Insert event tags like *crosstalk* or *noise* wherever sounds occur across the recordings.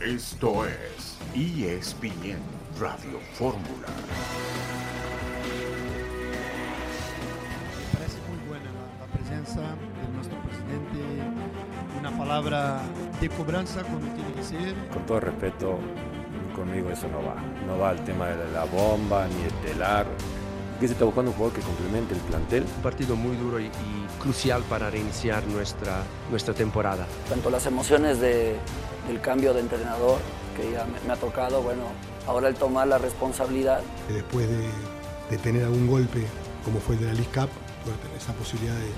Esto es ESPN Radio Fórmula. Me parece muy buena la, la presencia de nuestro presidente, una palabra de cobranza cuando tiene que ser. Con todo respeto, conmigo eso no va. No va el tema de la bomba ni el telar. Que se está buscando un jugador que complemente el plantel. Un partido muy duro y, y crucial para reiniciar nuestra, nuestra temporada. Tanto las emociones de, del cambio de entrenador que ya me, me, ha tocado, bueno, ahora el tomar la responsabilidad. Después de, de tener algún golpe, como fue el de la League Cup, poder tener esa posibilidad de,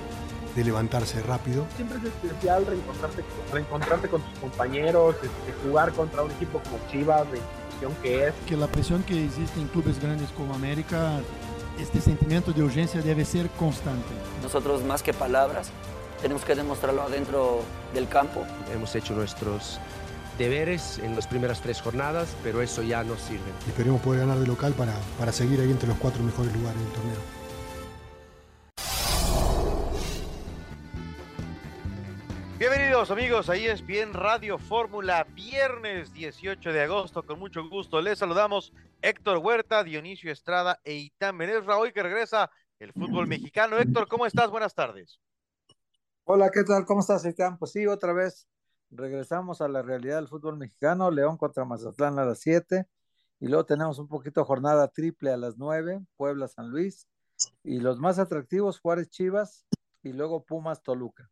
de levantarse rápido. Siempre es especial reencontrarte, reencontrarte con tus compañeros, este, jugar contra un equipo como Chivas, de institución que es. Que la presión que existe en clubes grandes como América, este sentimiento de urgencia debe ser constante. Nosotros más que palabras, tenemos que demostrarlo adentro del campo. Hemos hecho nuestros deberes en las primeras tres jornadas, pero eso ya no sirve. Esperemos poder ganar de local para, para seguir ahí entre los cuatro mejores lugares del torneo. Amigos, ahí es bien Radio Fórmula, viernes 18 de agosto, con mucho gusto les saludamos Héctor Huerta, Dionisio Estrada e Itán Menezra, que regresa el fútbol mexicano. Héctor, ¿cómo estás? Buenas tardes. Hola, ¿qué tal? ¿Cómo estás, Itán? Pues sí, otra vez regresamos a la realidad del fútbol mexicano, León contra Mazatlán a las 7, y luego tenemos un poquito jornada triple a las 9, Puebla San Luis, y los más atractivos, Juárez Chivas, y luego Pumas Toluca.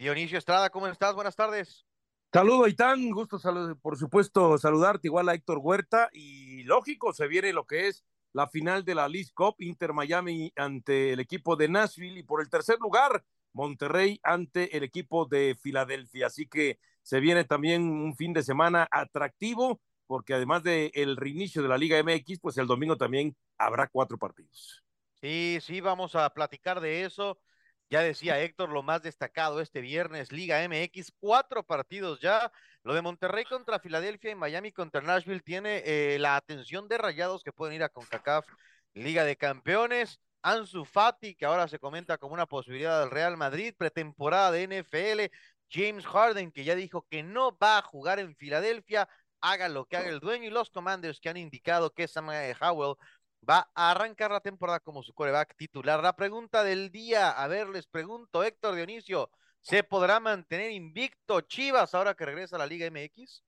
Dionisio Estrada, ¿cómo estás? Buenas tardes. Saludo, Itán, gusto salud, por supuesto saludarte igual a Héctor Huerta y lógico, se viene lo que es la final de la League Cup, Inter Miami ante el equipo de Nashville y por el tercer lugar, Monterrey ante el equipo de Filadelfia. Así que se viene también un fin de semana atractivo porque además del el reinicio de la Liga MX, pues el domingo también habrá cuatro partidos. Sí, sí, vamos a platicar de eso. Ya decía Héctor, lo más destacado este viernes, Liga MX, cuatro partidos ya. Lo de Monterrey contra Filadelfia y Miami contra Nashville tiene eh, la atención de rayados que pueden ir a CONCACAF Liga de Campeones. Ansu Fati, que ahora se comenta como una posibilidad del Real Madrid, pretemporada de NFL. James Harden, que ya dijo que no va a jugar en Filadelfia, haga lo que haga el dueño. Y los Commanders que han indicado que Samuel Howell va a arrancar la temporada como su coreback titular. La pregunta del día, a ver, les pregunto, Héctor Dionisio, ¿se podrá mantener invicto Chivas ahora que regresa a la Liga MX?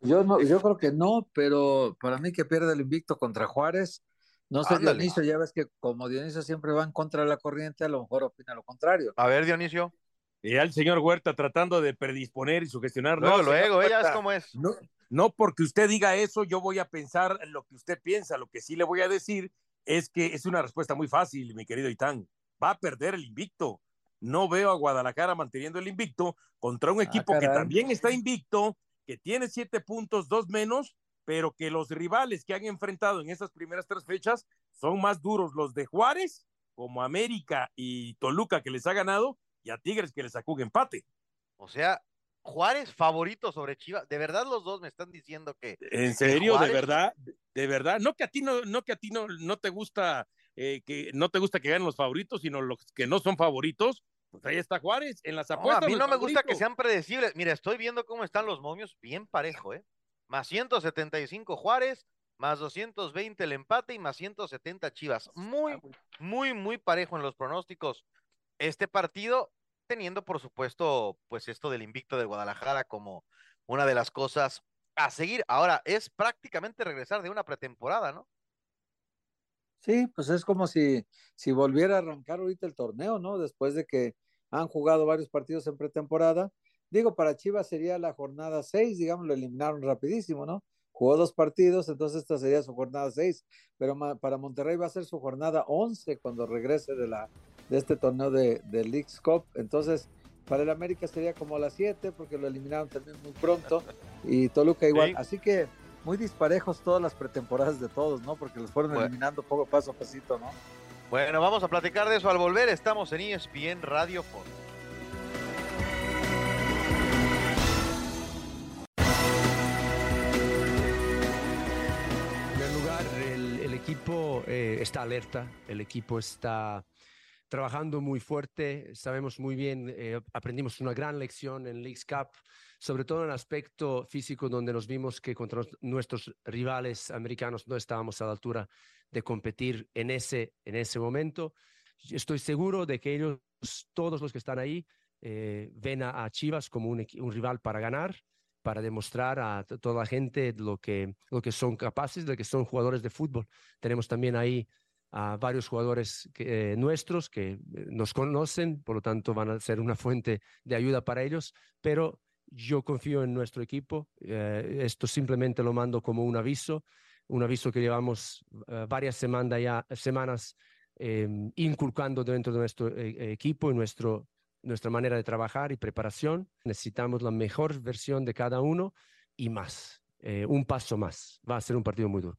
Yo no, yo creo que no, pero para mí que pierde el invicto contra Juárez, no sé, Ándale. Dionisio, ya ves que como Dionisio siempre va en contra de la corriente, a lo mejor opina lo contrario. A ver, Dionisio. Y al señor Huerta tratando de predisponer y sugestionar. Luego, no, luego, ella es como es. No, no porque usted diga eso, yo voy a pensar lo que usted piensa. Lo que sí le voy a decir es que es una respuesta muy fácil, mi querido Itán. Va a perder el invicto. No veo a Guadalajara manteniendo el invicto contra un equipo ah, que también está invicto, que tiene siete puntos, dos menos, pero que los rivales que han enfrentado en esas primeras tres fechas son más duros los de Juárez, como América y Toluca que les ha ganado, y a Tigres que le sacó un empate. O sea, Juárez favorito sobre Chivas. De verdad los dos me están diciendo que. ¿En serio? ¿De verdad? ¿De verdad? No que a ti no, no que a ti no, no te gusta eh, que no te gusta que ganen los favoritos, sino los que no son favoritos. Pues ahí está Juárez en las apuestas. No, a mí no me gusta que sean predecibles. Mira, estoy viendo cómo están los momios bien parejo, ¿eh? Más 175 Juárez, más 220 el empate y más 170 Chivas. Muy, muy, muy parejo en los pronósticos este partido, teniendo por supuesto, pues esto del invicto de Guadalajara como una de las cosas a seguir. Ahora, es prácticamente regresar de una pretemporada, ¿no? Sí, pues es como si, si volviera a arrancar ahorita el torneo, ¿no? Después de que han jugado varios partidos en pretemporada. Digo, para Chivas sería la jornada 6, digamos, lo eliminaron rapidísimo, ¿no? Jugó dos partidos, entonces esta sería su jornada 6, pero para Monterrey va a ser su jornada 11 cuando regrese de la, de este torneo de, de League's Cup. Entonces, para el América sería como las 7 porque lo eliminaron también muy pronto y Toluca igual. Sí. Así que muy disparejos todas las pretemporadas de todos, ¿no? Porque los fueron bueno. eliminando poco paso a pasito, ¿no? Bueno, vamos a platicar de eso al volver. Estamos en ESPN Radio Ford. En primer lugar, el, el equipo eh, está alerta, el equipo está trabajando muy fuerte, sabemos muy bien, eh, aprendimos una gran lección en Leagues Cup, sobre todo en el aspecto físico, donde nos vimos que contra nuestros rivales americanos no estábamos a la altura de competir en ese, en ese momento. Estoy seguro de que ellos, todos los que están ahí, eh, ven a, Chivas como un, un, rival para ganar, para demostrar a toda la gente lo que, lo que son capaces, de que son jugadores de fútbol. Tenemos también ahí a varios jugadores que, eh, nuestros que eh, nos conocen, por lo tanto van a ser una fuente de ayuda para ellos, pero yo confío en nuestro equipo. Eh, esto simplemente lo mando como un aviso, un aviso que llevamos varias semana ya, semanas inculcando dentro de nuestro equipo y nuestro, nuestra manera de trabajar y preparación. Necesitamos la mejor versión de cada uno y más, un paso más. Va a ser un partido muy duro.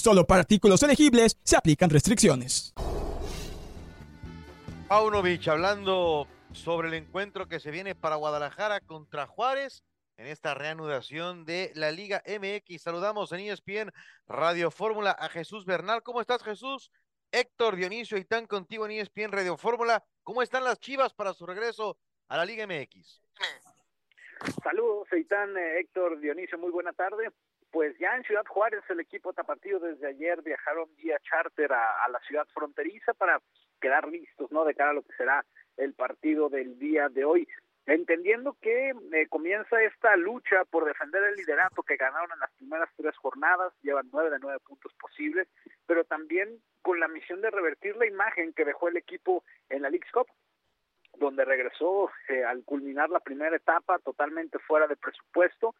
Solo para artículos elegibles se aplican restricciones. Paunovic hablando sobre el encuentro que se viene para Guadalajara contra Juárez en esta reanudación de la Liga MX. Saludamos en ESPN Radio Fórmula a Jesús Bernal. ¿Cómo estás, Jesús? Héctor Dionisio y tan contigo en ESPN Radio Fórmula. ¿Cómo están las Chivas para su regreso a la Liga MX? Saludos, Eitan, eh, Héctor Dionisio, muy buena tarde pues ya en Ciudad Juárez el equipo tapatío desde ayer viajaron vía charter a, la ciudad fronteriza para quedar listos, ¿no? De cara a lo que será el partido del día de hoy. Entendiendo que eh, comienza esta lucha por defender el liderato que ganaron en las primeras tres jornadas, llevan nueve de nueve puntos posibles, pero también con la misión de revertir la imagen que dejó el equipo en la League's Cup, donde regresó eh, al culminar la primera etapa totalmente fuera de presupuesto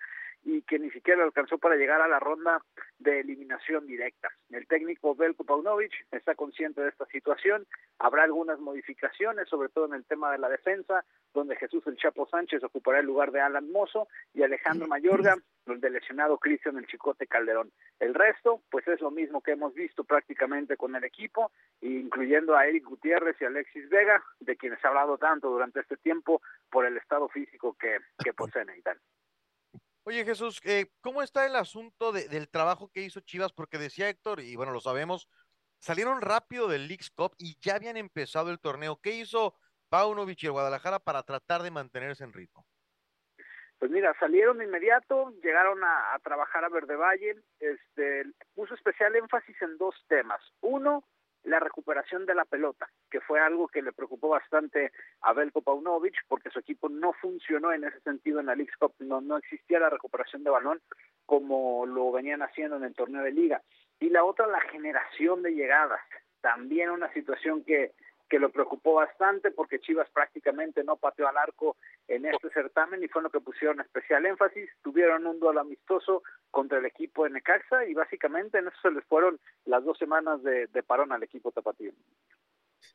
y que ni siquiera alcanzó para llegar a la ronda de eliminación directa. El técnico Belko Paunovic está consciente de esta situación, habrá algunas modificaciones, sobre todo en el tema de la defensa, donde Jesús el Chapo Sánchez ocupará el lugar de Alan Mozo y Alejandro Mayorga, el de lesionado Cristian el Chicote Calderón. El resto, pues es lo mismo que hemos visto prácticamente con el equipo, incluyendo a Eric Gutiérrez y Alexis Vega, de quienes ha hablado tanto durante este tiempo por el estado físico que, que poseen y tal. Oye Jesús, eh, ¿cómo está el asunto del trabajo que hizo Chivas? Porque decía Héctor, y bueno, lo sabemos, salieron rápido del Leagues Cup y ya habían empezado el torneo. ¿Qué hizo Paunovic y el Guadalajara para tratar de mantenerse en ritmo? Pues mira, salieron de inmediato, llegaron a, a trabajar a Verde Valle, este, puso especial énfasis en dos temas. Uno, la recuperación de la pelota, que fue algo que le preocupó bastante a Belko Paunovic, porque su equipo no funcionó en ese sentido en la League Cup, no, no existía la recuperación de balón como lo venían haciendo en el torneo de liga. Y la otra, la generación de llegadas, también una situación que, que lo preocupó bastante porque Chivas prácticamente no pateó al arco en este certamen y fue lo que pusieron especial énfasis. Tuvieron un duelo amistoso contra el equipo de Necaxa y básicamente en eso se les fueron las dos semanas de, parón al equipo tapatío.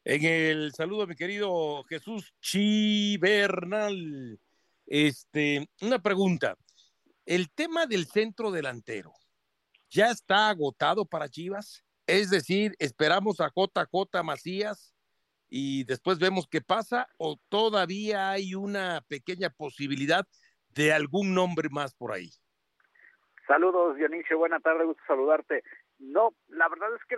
En el saludo, mi querido Jesús Chibernal, este, una pregunta. El tema del centro delantero, ¿ya está agotado para Chivas? Es decir, esperamos a JJ Macías y después vemos qué pasa o todavía hay una pequeña posibilidad de algún nombre más por ahí. Saludos Dionisio, buena tarde, gusto saludarte. No, la verdad es que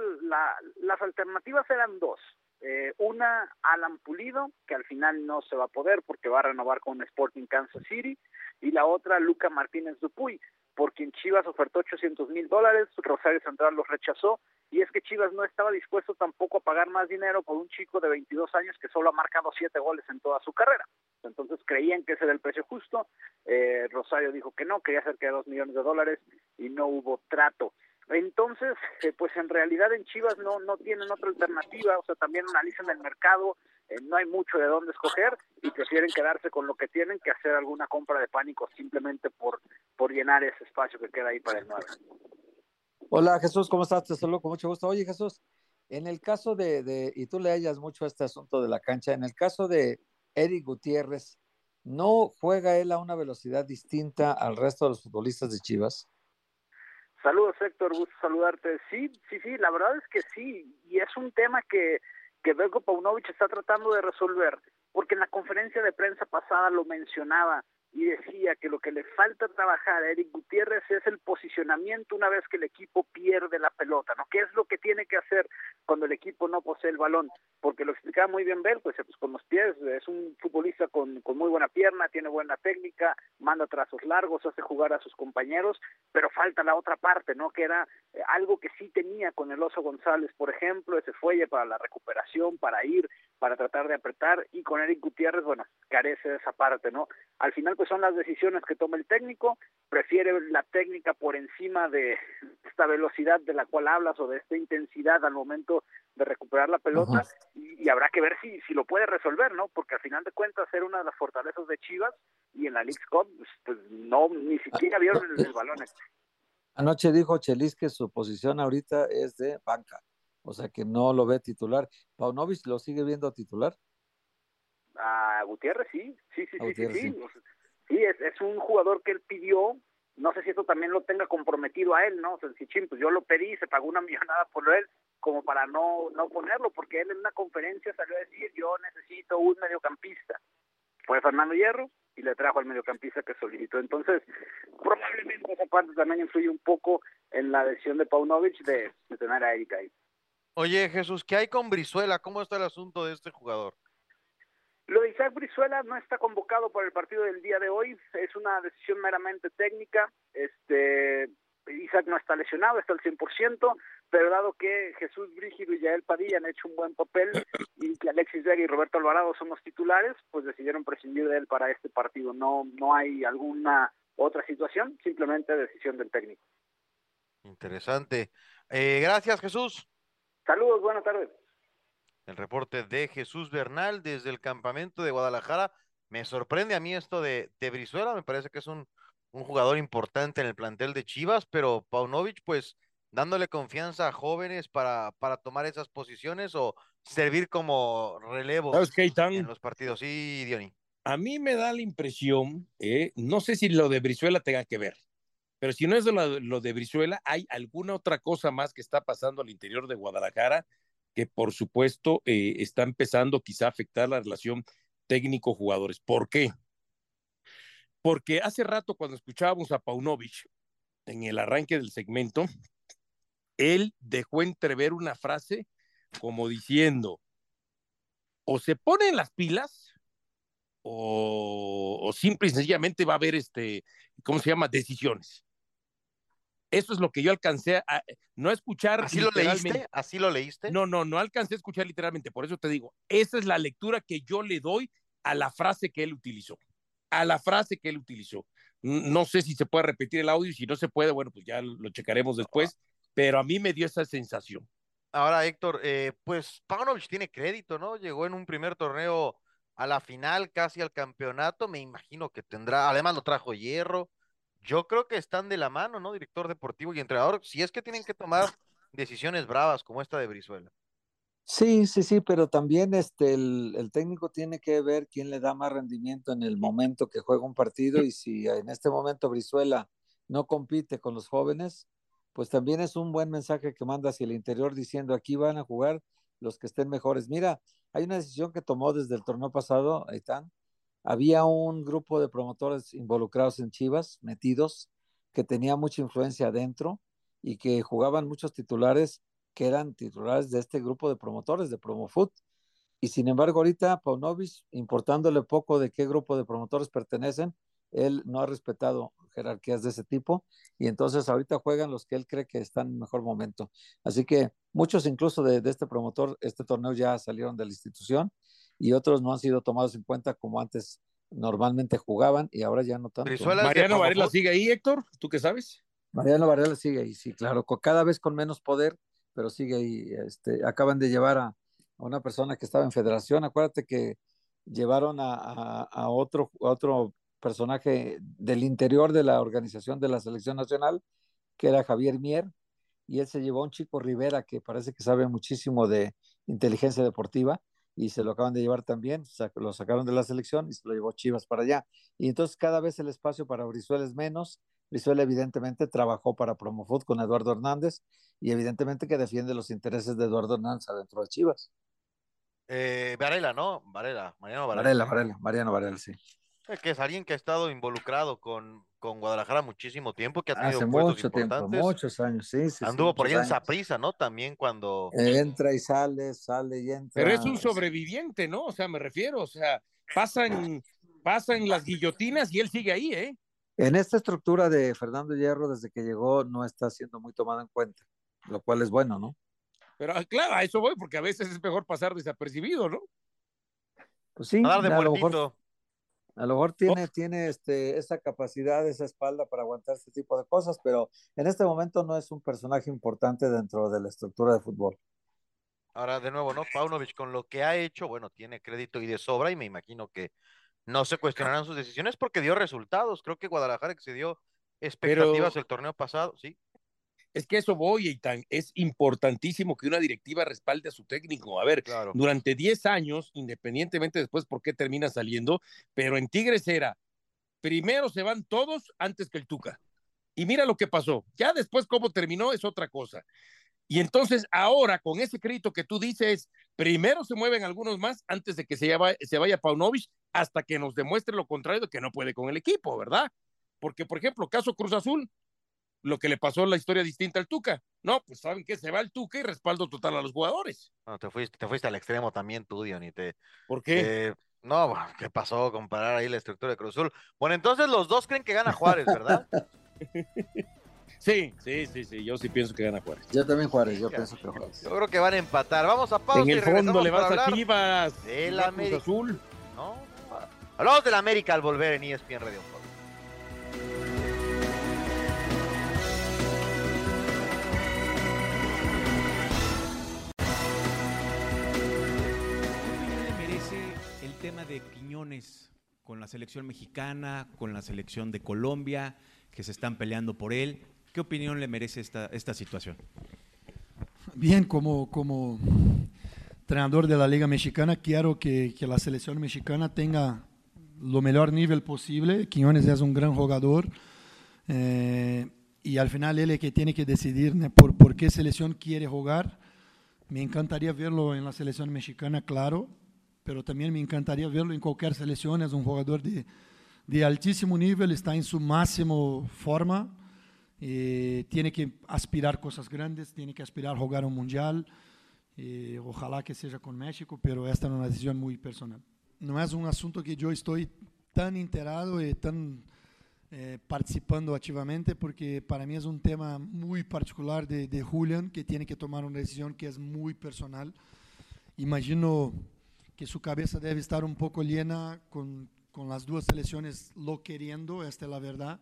las alternativas eran dos. Eh, una, Alan Pulido, que al final no se va a poder porque va a renovar con Sporting Kansas City, y la otra, Luca Martínez Dupuy. Por quien Chivas ofertó 800 mil dólares, Rosario Central los rechazó, y es que Chivas no estaba dispuesto tampoco a pagar más dinero por un chico de 22 años que solo ha marcado siete goles en toda su carrera. Entonces creían que ese era el precio justo, eh, Rosario dijo que no, quería cerca de dos millones de dólares y no hubo trato. Entonces, eh, pues en realidad en Chivas no, no tienen otra alternativa, o sea, también analizan el mercado, eh, no hay mucho de dónde escoger y prefieren quedarse con lo que tienen que hacer alguna compra de pánico simplemente por, por llenar ese espacio que queda ahí para el 9. Hola Jesús, ¿cómo estás? Te saludo con mucho gusto. Oye Jesús, en el caso de, de, y tú le hallas mucho este asunto de la cancha, en el caso de Eric Gutiérrez, ¿no juega él a una velocidad distinta al resto de los futbolistas de Chivas? Saludos, Héctor, gusto saludarte. Sí, sí, sí, la verdad es que sí, y es un tema que, que Belko está tratando de resolver, porque en la conferencia de prensa pasada lo mencionaba y decía que lo que le falta trabajar a Eric Gutiérrez es el posicionamiento una vez que el equipo pierde la pelota, ¿no? ¿Qué es lo que tiene que hacer cuando el equipo no posee el balón? Porque lo explicaba muy bien Bel, pues, pues con los pies, es un futbolista con, con muy buena pierna, tiene buena técnica, manda trazos largos, hace jugar a sus compañeros, pero falta la otra parte, ¿no? Que era eh, algo que sí tenía con el Oso González, por ejemplo, ese fuelle para la recuperación, para ir, para tratar de apretar, y con Eric Gutiérrez, bueno, carece de esa parte, ¿no? Al final, pues son las decisiones que toma el técnico, prefiere la técnica por encima de esta velocidad de la cual hablas o de esta intensidad al momento de recuperar la pelota y, y, habrá que ver si, si lo puede resolver, ¿no? Porque al final de cuentas era una de las fortalezas de Chivas y en la League Cup pues, pues no, ni siquiera vieron el, el balón. Anoche dijo Chelis que su posición ahorita es de banca, o sea que no lo ve titular. ¿Paunovic lo sigue viendo titular? A Gutiérrez sí, sí, sí, sí, sí, sí, es, es un jugador que él pidió, no sé si esto también lo tenga comprometido a él, ¿no? O sea, si ching, pues yo lo pedí, se pagó una *laughs* millonada por él, como para no, no ponerlo, porque él en una conferencia salió a decir, yo necesito un mediocampista. Fue Fernando Hierro y le trajo al mediocampista que solicitó. Entonces, probablemente esa parte también influye un poco en la decisión de Paunovic de, de tener a Erika ahí. Oye, Jesús, ¿qué hay con Brizuela? ¿Cómo está el asunto de este jugador? Lo de Isaac Brizuela no está convocado para el partido del día de hoy, es una decisión meramente técnica. Este Isaac no está lesionado, está al 100%, pero dado que Jesús Brígido y Yael Padilla han hecho un buen papel y que Alexis Vega y Roberto Alvarado son los titulares, pues decidieron prescindir de él para este partido. No, no hay alguna otra situación, simplemente decisión del técnico. Interesante. Eh, gracias, Jesús. Saludos, buenas tardes. El reporte de Jesús Bernal desde el campamento de Guadalajara. Me sorprende a mí esto de, de Brizuela, me parece que es un, un jugador importante en el plantel de Chivas, pero Paunovic, pues dándole confianza a jóvenes para, para tomar esas posiciones o servir como relevo en los partidos. Sí, Diony. A mí me da la impresión, eh, no sé si lo de Brizuela tenga que ver, pero si no es lo, lo de Brizuela, hay alguna otra cosa más que está pasando al interior de Guadalajara que por supuesto eh, está empezando quizá a afectar la relación técnico-jugadores. ¿Por qué? Porque hace rato cuando escuchábamos a Paunovic en el arranque del segmento, él dejó entrever una frase como diciendo, o se ponen las pilas, o, o simple y sencillamente va a haber, este, ¿cómo se llama?, decisiones. Eso es lo que yo alcancé a no escuchar. ¿Así lo leíste? ¿Así lo leíste? No, no, no alcancé a escuchar literalmente. Por eso te digo, esa es la lectura que yo le doy a la frase que él utilizó. A la frase que él utilizó. No sé si se puede repetir el audio si no se puede, bueno, pues ya lo checaremos después. Pero a mí me dio esa sensación. Ahora, Héctor, eh, pues Paunovic tiene crédito, ¿no? Llegó en un primer torneo a la final, casi al campeonato. Me imagino que tendrá, además lo trajo hierro yo creo que están de la mano, ¿no? Director deportivo y entrenador, si es que tienen que tomar decisiones bravas como esta de Brizuela. Sí, sí, sí, pero también este, el, técnico tiene que ver quién le da más rendimiento en el momento que juega un partido y si en este momento Brizuela no compite con los jóvenes, pues también es un buen mensaje que manda hacia el interior diciendo aquí van a jugar los que estén mejores. Mira, hay una decisión que tomó desde el torneo pasado, Aitán, había un grupo de promotores involucrados en Chivas, metidos, que tenía mucha influencia adentro y que jugaban muchos titulares que eran titulares de este grupo de promotores de Promofoot. Y sin embargo, ahorita Paunovic, importándole poco de qué grupo de promotores pertenecen, él no ha respetado jerarquías de ese tipo, y entonces ahorita juegan los que él cree que están en mejor momento. Así que muchos incluso de, de este promotor, este torneo ya salieron de la institución y otros no han sido tomados en cuenta como antes normalmente jugaban y ahora ya no tanto. Mariano Varela sigue ahí, Héctor, ¿tú qué sabes? Mariano Varela sigue ahí, sí, claro, cada vez con menos poder, pero sigue ahí. Este, acaban de llevar a, a una persona que estaba en federación, acuérdate que llevaron a, a, a otro, otro personaje del interior de la organización de la selección nacional, que era Javier Mier, y él se llevó a un chico Rivera que parece que sabe muchísimo de inteligencia deportiva, y se lo acaban de llevar también, lo sacaron de la selección y se lo llevó Chivas para allá. Y entonces cada vez el espacio para Brizuela es menos. Brizuela evidentemente trabajó para Promofood con Eduardo Hernández y evidentemente que defiende los intereses de Eduardo Hernández adentro de Chivas. Eh, Varela, ¿no? Varela, Mariano Varela. Varela, Varela, Mariano Varela, sí. Que es alguien que ha estado involucrado con, con Guadalajara muchísimo tiempo, que ha tenido Hace mucho tiempo, muchos años, sí. sí Anduvo sí, por allá en. Saprisa, ¿no? También cuando. Entra y sale, sale y entra. Pero es un sobreviviente, ¿no? O sea, me refiero, o sea, pasan, pasan las guillotinas y él sigue ahí, ¿eh? En esta estructura de Fernando Hierro, desde que llegó, no está siendo muy tomado en cuenta, lo cual es bueno, ¿no? Pero ah, claro, a eso voy, porque a veces es mejor pasar desapercibido, ¿no? Pues sí, A dar de a lo mejor. A lo mejor tiene, tiene este, esa capacidad, esa espalda para aguantar este tipo de cosas, pero en este momento no es un personaje importante dentro de la estructura de fútbol. Ahora, de nuevo, ¿no? Paunovic, con lo que ha hecho, bueno, tiene crédito y de sobra, y me imagino que no se cuestionarán sus decisiones porque dio resultados. Creo que Guadalajara excedió expectativas el torneo pasado, sí. Es que eso voy, Eitan. Es importantísimo que una directiva respalde a su técnico. A ver, Claro. durante 10 años, independientemente después por qué termina saliendo, pero en Tigres era, primero se van todos antes que el Tuca. Y mira lo que pasó. Ya después cómo terminó es otra cosa. Y entonces ahora, con ese crédito que tú dices, primero se mueven algunos más antes de que se, llama- se vaya Paunovic hasta que nos demuestre lo contrario de que no puede con el equipo, ¿verdad? Porque, por ejemplo, caso Cruz Azul, lo que le pasó la historia distinta al Tuca. No, pues saben que se va el Tuca y respaldo total a los jugadores. No, te fuiste, te fuiste al extremo también tú, Diony. Te, ¿Por qué? eh, no, ¿qué pasó? Comparar ahí la estructura de Cruz Azul. Bueno, entonces los dos creen que gana Juárez, ¿verdad? *laughs* Sí, sí, sí, sí, yo sí pienso que gana Juárez. Yo también Juárez, yo pienso que Juárez. Yo creo que van a empatar. Vamos a pausa En y el fondo regresamos le vas para a hablar Chivas. no Cruz América. Azul. ¿no? Hablamos del América al volver en ESPN Radio. le de Quiñones con la selección mexicana, con la selección de Colombia, que se están peleando por él? ¿Qué opinión le merece esta, esta situación? Bien, como, como entrenador de la Liga Mexicana, quiero que, que la selección mexicana tenga lo mejor nivel posible. Quiñones es un gran jugador eh, y al final él es que tiene que decidir por, por qué selección quiere jugar. Me encantaría verlo en la selección mexicana, claro, pero también me encantaría verlo en cualquier selección. Es un jugador de, de altísimo nivel, está en su máximo forma. Eh, tiene que aspirar cosas grandes, tiene que aspirar a jugar un mundial. Eh, ojalá que sea con México, pero esta es una decisión muy personal. No es un asunto que yo estoy tan enterado y tan eh, participando activamente, porque para mí es un tema muy particular de, de Julian, que tiene que tomar una decisión que es muy personal. Imagino que su cabeza debe estar un poco llena con, con las dos selecciones lo queriendo, esta es la verdad.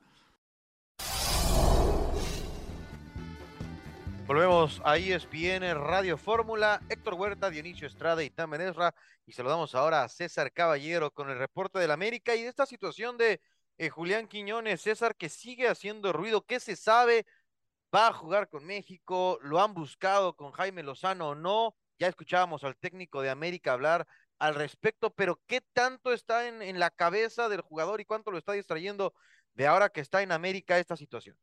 Volvemos a ESPN Radio Fórmula. Héctor Huerta, Dionisio Estrada y Tam Ezra. Y saludamos ahora a César Caballero con el reporte del América y de esta situación de eh, Julián Quiñones. César, que sigue haciendo ruido. ¿Qué se sabe? ¿Va a jugar con México? ¿Lo han buscado con Jaime Lozano o no? Ya escuchábamos al técnico de América hablar al respecto, pero ¿qué tanto está en, en la cabeza del jugador y cuánto lo está distrayendo de ahora que está en América esta situación?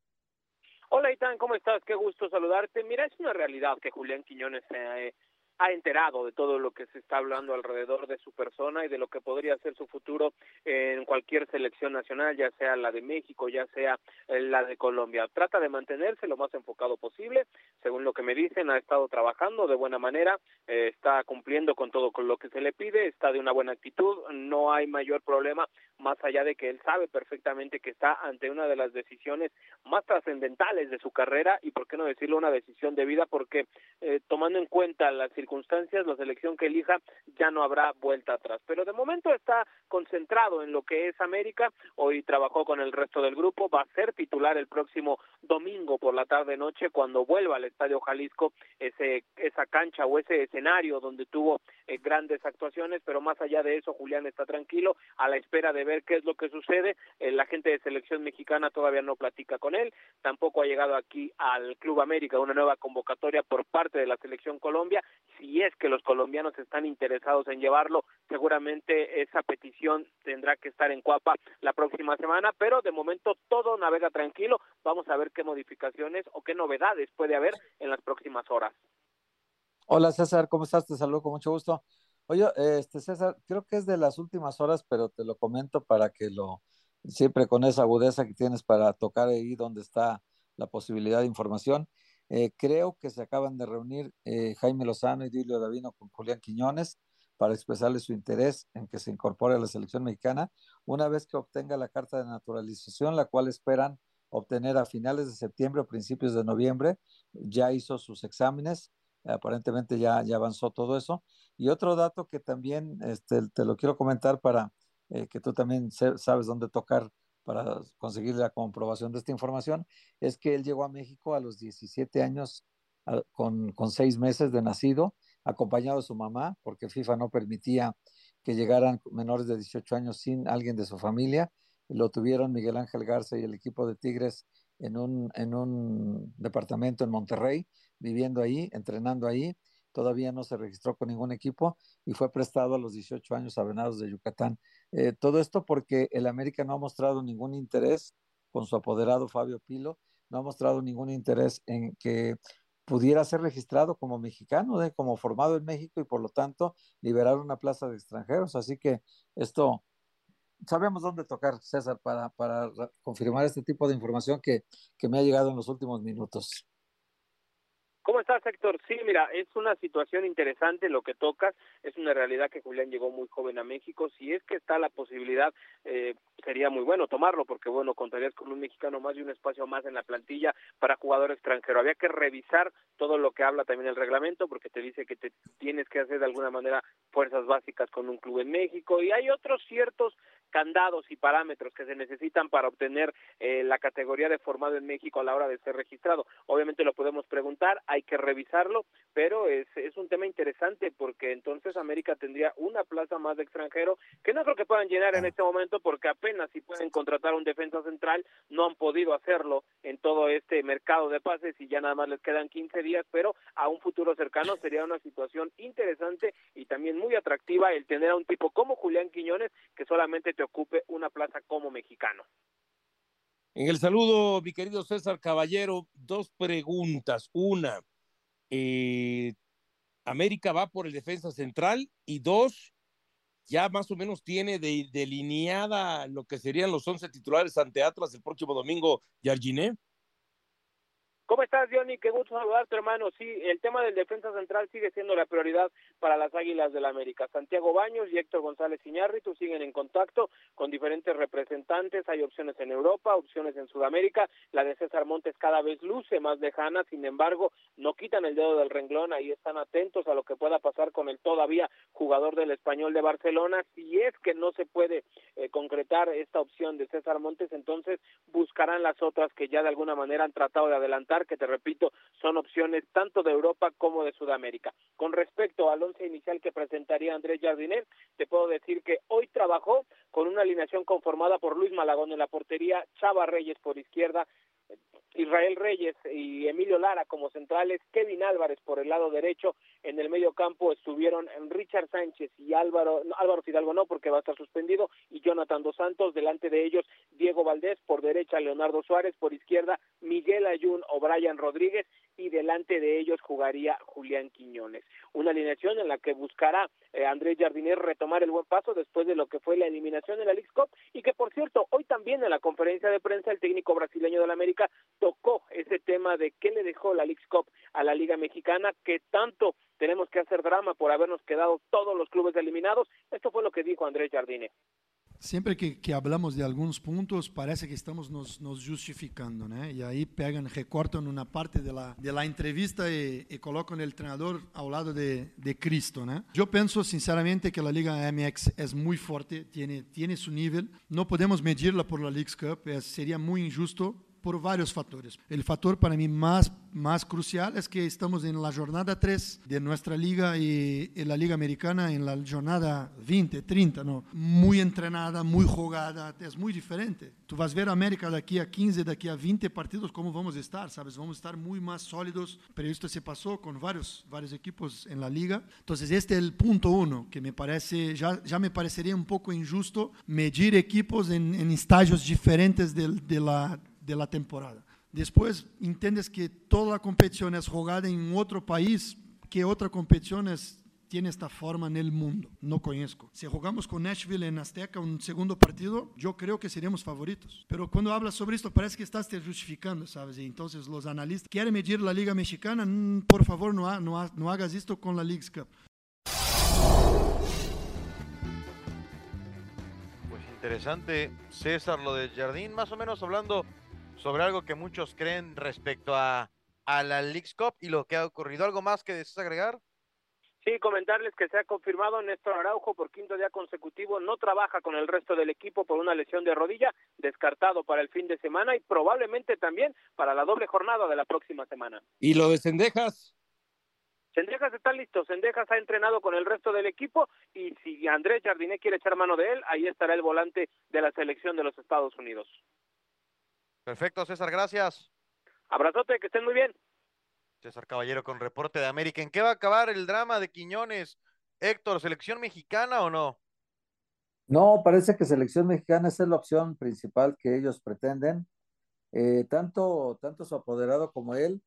Hola, Itán, ¿cómo estás? Qué gusto saludarte. Mira, es una realidad que Julián Quiñones se ha, eh, ha enterado de todo lo que se está hablando alrededor de su persona y de lo que podría ser su futuro en cualquier selección nacional, ya sea la de México, ya sea eh, la de Colombia. Trata de mantenerse lo más enfocado posible. Según lo que me dicen, ha estado trabajando de buena manera, eh, está cumpliendo con todo con lo que se le pide, está de una buena actitud, no hay mayor problema más allá de que él sabe perfectamente que está ante una de las decisiones más trascendentales de su carrera y por qué no decirlo una decisión de vida porque eh, tomando en cuenta las circunstancias la selección que elija ya no habrá vuelta atrás. Pero de momento está concentrado en lo que es América. Hoy trabajó con el resto del grupo. Va a ser titular el próximo domingo por la tarde noche cuando vuelva al Estadio Jalisco ese esa cancha o ese escenario donde tuvo eh, grandes actuaciones. Pero más allá de eso Julián está tranquilo a la espera de ver qué es lo que sucede. La gente de selección mexicana todavía no platica con él. Tampoco ha llegado aquí al Club América una nueva convocatoria por parte de la selección Colombia. Si es que los colombianos están interesados en llevarlo seguramente esa petición tendrá que estar en Cuapa la próxima semana. Pero de momento todo navega tranquilo. Vamos a ver qué modificaciones o qué novedades puede haber en las próximas horas. Hola César, ¿cómo estás? Te saludo con mucho gusto. Oye, este César, creo que es de las últimas horas, pero te lo comento para que lo, siempre con esa agudeza que tienes para tocar ahí donde está la posibilidad de información. Eh, creo que se acaban de reunir eh, Jaime Lozano y Dilio Davino con Julián Quiñones para expresarle su interés en que se incorpore a la selección mexicana una vez que obtenga la carta de naturalización, la cual esperan obtener a finales de septiembre o principios de noviembre. Ya hizo sus exámenes aparentemente ya, ya avanzó todo eso. Y otro dato que también este, te lo quiero comentar para eh, que tú también sabes dónde tocar para conseguir la comprobación de esta información, es que él llegó a México a los 17 años con, con seis meses de nacido, acompañado de su mamá, porque FIFA no permitía que llegaran menores de 18 años sin alguien de su familia. Lo tuvieron Miguel Ángel Garza y el equipo de Tigres en un, en un departamento en Monterrey, viviendo ahí, entrenando ahí. Todavía no se registró con ningún equipo y fue prestado a los 18 años a Venados de Yucatán. Eh, todo esto porque el América no ha mostrado ningún interés con su apoderado Fabio Pilo, no ha mostrado ningún interés en que pudiera ser registrado como mexicano, como formado en México y por lo tanto liberar una plaza de extranjeros. Así que esto sabemos dónde tocar, César, para, para confirmar este tipo de información que, que me ha llegado en los últimos minutos. ¿Cómo estás, Héctor? Sí, mira, es una situación interesante lo que tocas. Es una realidad que Julián llegó muy joven a México. Si es que está la posibilidad, eh, sería muy bueno tomarlo, porque bueno, contarías con un mexicano más y un espacio más en la plantilla para jugador extranjero. Había que revisar todo lo que habla también el reglamento, porque te dice que te tienes que hacer de alguna manera fuerzas básicas con un club en México. Y hay otros ciertos candados y parámetros que se necesitan para obtener eh, la categoría de formado en México a la hora de ser registrado. Obviamente lo podemos preguntar, hay que revisarlo, pero es, es un tema interesante porque entonces América tendría una plaza más de extranjero que no creo que puedan llenar en este momento porque apenas si pueden contratar un defensa central, no han podido hacerlo en todo este mercado de pases y ya nada más les quedan 15 días, pero a un futuro cercano sería una situación interesante y también muy atractiva el tener a un tipo como Julián Quiñones que solamente te ocupe una plaza como mexicano. En el saludo, mi querido César Caballero, dos preguntas. Una, eh, América va por el defensa central y dos, ya más o menos tiene delineada lo que serían los once titulares ante Atlas el próximo domingo, Yarginé. ¿Cómo estás, Johnny? Qué gusto saludarte, hermano. Sí, el tema del defensa central sigue siendo la prioridad para las Águilas del la América. Santiago Baños y Héctor González Iñárritu siguen en contacto con diferentes representantes. Hay opciones en Europa, opciones en Sudamérica. La de César Montes cada vez luce más lejana, sin embargo, no quitan el dedo del renglón. Ahí están atentos a lo que pueda pasar con el todavía jugador del Español de Barcelona. Si es que no se puede eh, concretar esta opción de César Montes, entonces buscarán las otras que ya de alguna manera han tratado de adelantar que te repito, son opciones tanto de Europa como de Sudamérica. Con respecto al once inicial que presentaría Andrés Jardiner, te puedo decir que hoy trabajó con una alineación conformada por Luis Malagón en la portería, Chava Reyes por izquierda, Israel Reyes y Emilio Lara como centrales, Kevin Álvarez por el lado derecho, en el medio campo estuvieron Richard Sánchez y Álvaro, Álvaro Fidalgo no porque va a estar suspendido, y Jonathan Dos Santos, delante de ellos Diego Valdés, por derecha Leonardo Suárez, por izquierda Miguel Ayun o Brian Rodríguez, y delante de ellos jugaría Julián Quiñones. Una alineación en la que buscará eh, Andrés Jardiner retomar el buen paso después de lo que fue la eliminación en la League Cup, y que por cierto, hoy también en la conferencia de prensa el técnico brasileño del América tocó ese tema de qué le dejó la League Cup a la Liga Mexicana, que tanto tenemos que hacer drama por habernos quedado todos los clubes eliminados. Esto fue lo que dijo Andrés Jardine. Siempre que, que, hablamos de algunos puntos, parece que estamos nos, nos justificando, ¿no? Y ahí pegan, recortan una parte de la, de la entrevista y, y colocan el entrenador al lado de, de, Cristo, ¿no? Yo pienso sinceramente que la Liga MX es muy fuerte, tiene, tiene su nivel. No podemos medirla por la Leagues Cup, es, sería muy injusto por varios factores. El factor para mí más, más crucial es que estamos en la jornada 3 de nuestra liga y en la liga americana en la jornada 20, 30, ¿no? Muy entrenada, muy jugada, es muy diferente. Tú vas a ver América de aquí a 15, de aquí a 20 partidos, cómo vamos estar, ¿sabes? Vamos estar muy más sólidos, pero esto se pasó con varios, varios equipos en la liga. Entonces, este es el punto uno, que me parece, ya, ya me parecería un poco injusto medir equipos en estágios diferentes de, de la de la temporada. Después entiendes que toda la competición es jugada en otro país, que otra competición es, tiene esta forma en el mundo. No conozco. Si jugamos con Nashville en Azteca un segundo partido, yo creo que seríamos favoritos. Pero cuando hablas sobre esto parece que estás te justificando, ¿sabes? Entonces los analistas quieren medir la Liga Mexicana, por favor no hagas esto con la Leagues Cup. Pues interesante, César, lo de Jardín, más o menos hablando sobre algo que muchos creen respecto a, a la Leagues Cup y lo que ha ocurrido. ¿Algo más que desees agregar? Sí, comentarles que se ha confirmado Néstor Araujo por quinto día consecutivo, no trabaja con el resto del equipo por una lesión de rodilla, descartado para el fin de semana y probablemente también para la doble jornada de la próxima semana. ¿Y lo de Cendejas? Cendejas está listo, Cendejas ha entrenado con el resto del equipo y si Andrés Jardiné quiere echar mano de él, ahí estará el volante de la selección de los Estados Unidos. Perfecto, César, gracias. Abrazote, que estén muy bien. César Caballero con reporte de América. ¿En qué va a acabar el drama de Quiñones? Héctor, ¿selección mexicana o no? No, parece que selección mexicana es la opción principal que ellos pretenden. Eh, tanto, tanto su apoderado como él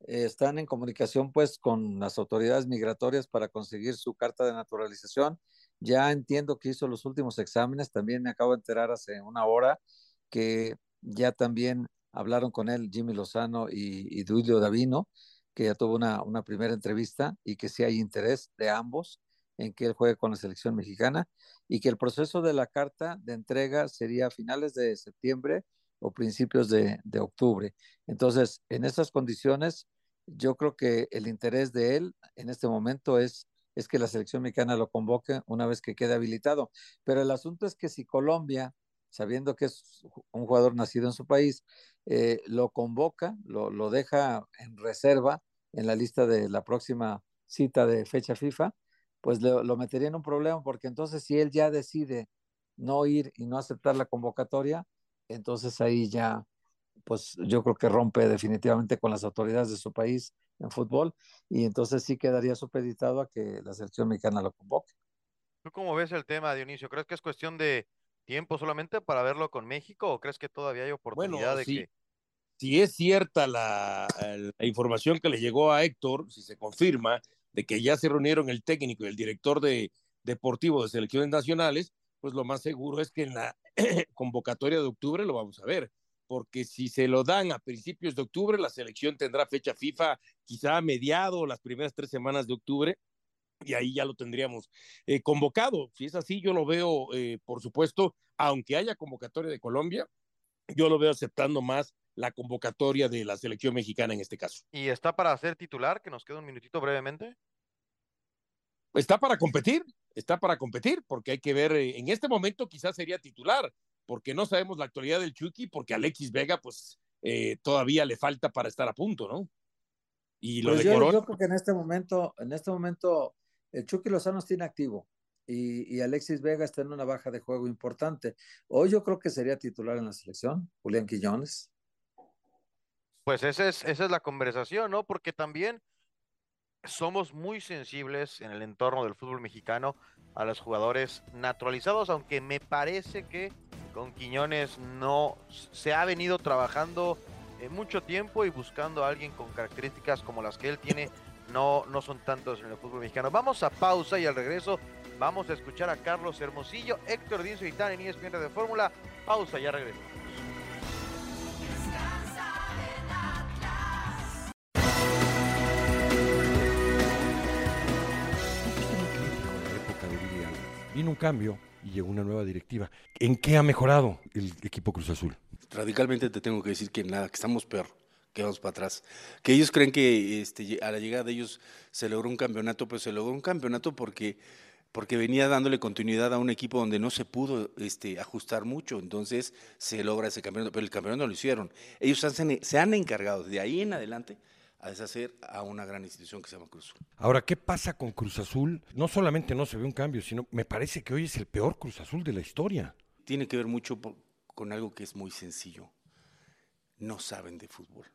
eh, están en comunicación pues con las autoridades migratorias para conseguir su carta de naturalización. Ya entiendo que hizo los últimos exámenes, también me acabo de enterar hace una hora que ya también hablaron con él Jimmy Lozano y, y Duilio Davino, que ya tuvo una, una, primera entrevista y que sí hay interés de ambos en que él juegue con la selección mexicana y que el proceso de la carta de entrega sería a finales de septiembre o principios de, de octubre. Entonces, en esas condiciones, yo creo que el interés de él en este momento es, es que la selección mexicana lo convoque una vez que quede habilitado. Pero el asunto es que si Colombia sabiendo que es un jugador nacido en su país, eh, lo convoca, lo, lo, deja en reserva en la lista de la próxima cita de fecha FIFA, pues lo, lo, metería en un problema, porque entonces si él ya decide no ir y no aceptar la convocatoria, entonces ahí ya, pues yo creo que rompe definitivamente con las autoridades de su país en fútbol y entonces sí quedaría supeditado a que la selección mexicana lo convoque. ¿Tú cómo ves el tema, Dionisio? ¿Crees que es cuestión de tiempo solamente para verlo con México o crees que todavía hay oportunidad bueno, de sí. que si es cierta la, la, información que le llegó a Héctor, si se confirma de que ya se reunieron el técnico y el director de deportivo de selecciones nacionales, pues lo más seguro es que en la *clears throat* convocatoria de octubre lo vamos a ver, porque si se lo dan a principios de octubre, la selección tendrá fecha FIFA quizá a mediados, las primeras tres semanas de octubre, y ahí ya lo tendríamos eh, convocado. Si es así, yo lo veo, eh, por supuesto, aunque haya convocatoria de Colombia, yo lo veo aceptando más la convocatoria de la selección mexicana en este caso. ¿Y está para ser titular? Que nos queda un minutito brevemente. Está para competir, está para competir, porque hay que ver, eh, en este momento quizás sería titular, porque no sabemos la actualidad del Chucky, porque Alexis Vega, pues eh, todavía le falta para estar a punto, ¿no? Y lo pues de yo, Corona... yo creo que en este momento, en este momento, el Chucky Lozano tiene activo y, Alexis Vega está en una baja de juego importante. Hoy yo creo que sería titular en la selección, Julián Quillones. Pues esa es, esa es la conversación, ¿no? Porque también somos muy sensibles en el entorno del fútbol mexicano a los jugadores naturalizados, aunque me parece que con Quiñones no se ha venido trabajando eh, mucho tiempo y buscando a alguien con características como las que él tiene, no, no son tantos en el fútbol mexicano. Vamos a pausa y al regreso vamos a escuchar a Carlos Hermosillo, Héctor Díaz y Tan en ESPN de Fórmula. Pausa, ya regreso. Vino un cambio y llegó una nueva directiva. ¿En qué ha mejorado el equipo Cruz Azul? Radicalmente te tengo que decir que nada, que estamos peor, que vamos para atrás. Que ellos creen que este, a la llegada de ellos se logró un campeonato, pues se logró un campeonato porque porque venía dándole continuidad a un equipo donde no se pudo este, ajustar mucho, entonces se logra ese campeonato, pero el campeonato no lo hicieron. Ellos se han encargado de ahí en adelante a deshacer a una gran institución que se llama Cruz Azul. Ahora, ¿qué pasa con Cruz Azul? No solamente no se ve un cambio, sino me parece que hoy es el peor Cruz Azul de la historia. Tiene que ver mucho con algo que es muy sencillo. No saben de fútbol.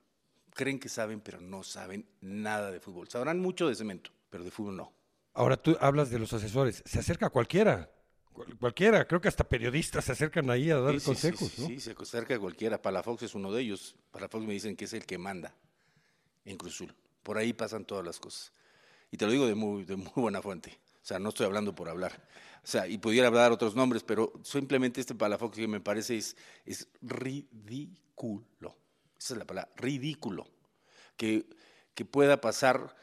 Creen que saben, pero no saben nada de fútbol. Sabrán mucho de cemento, pero de fútbol no. Ahora tú hablas de los asesores, se acerca cualquiera, cualquiera, creo que hasta periodistas se acercan ahí a dar consejos. Sí, sí, se acerca cualquiera, Palafox es uno de ellos, Palafox me dicen que es el que manda en Cruzul, por ahí pasan todas las cosas. Y te lo digo de muy, de muy buena fuente, o sea, no estoy hablando por hablar. O sea, y pudiera hablar otros nombres, pero simplemente este Palafox que me parece es, es ridículo. Esa es la palabra, ridículo. Que, que pueda pasar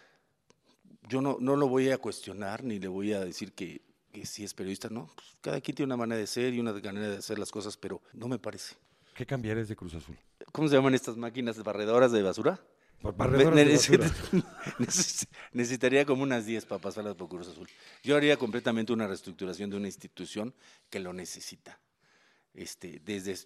yo no, no lo voy a cuestionar ni le voy a decir que, si es periodista, no. Pues, cada quien tiene una manera de ser y una manera de hacer las cosas, pero no me parece. ¿Qué cambiarías de Cruz Azul? ¿Cómo se llaman estas máquinas barredoras de basura? Por barredoras de basura. *laughs* necesitaría como unas 10 para pasarlas por Cruz Azul. Yo haría completamente una reestructuración de una institución que lo necesita. Este, desde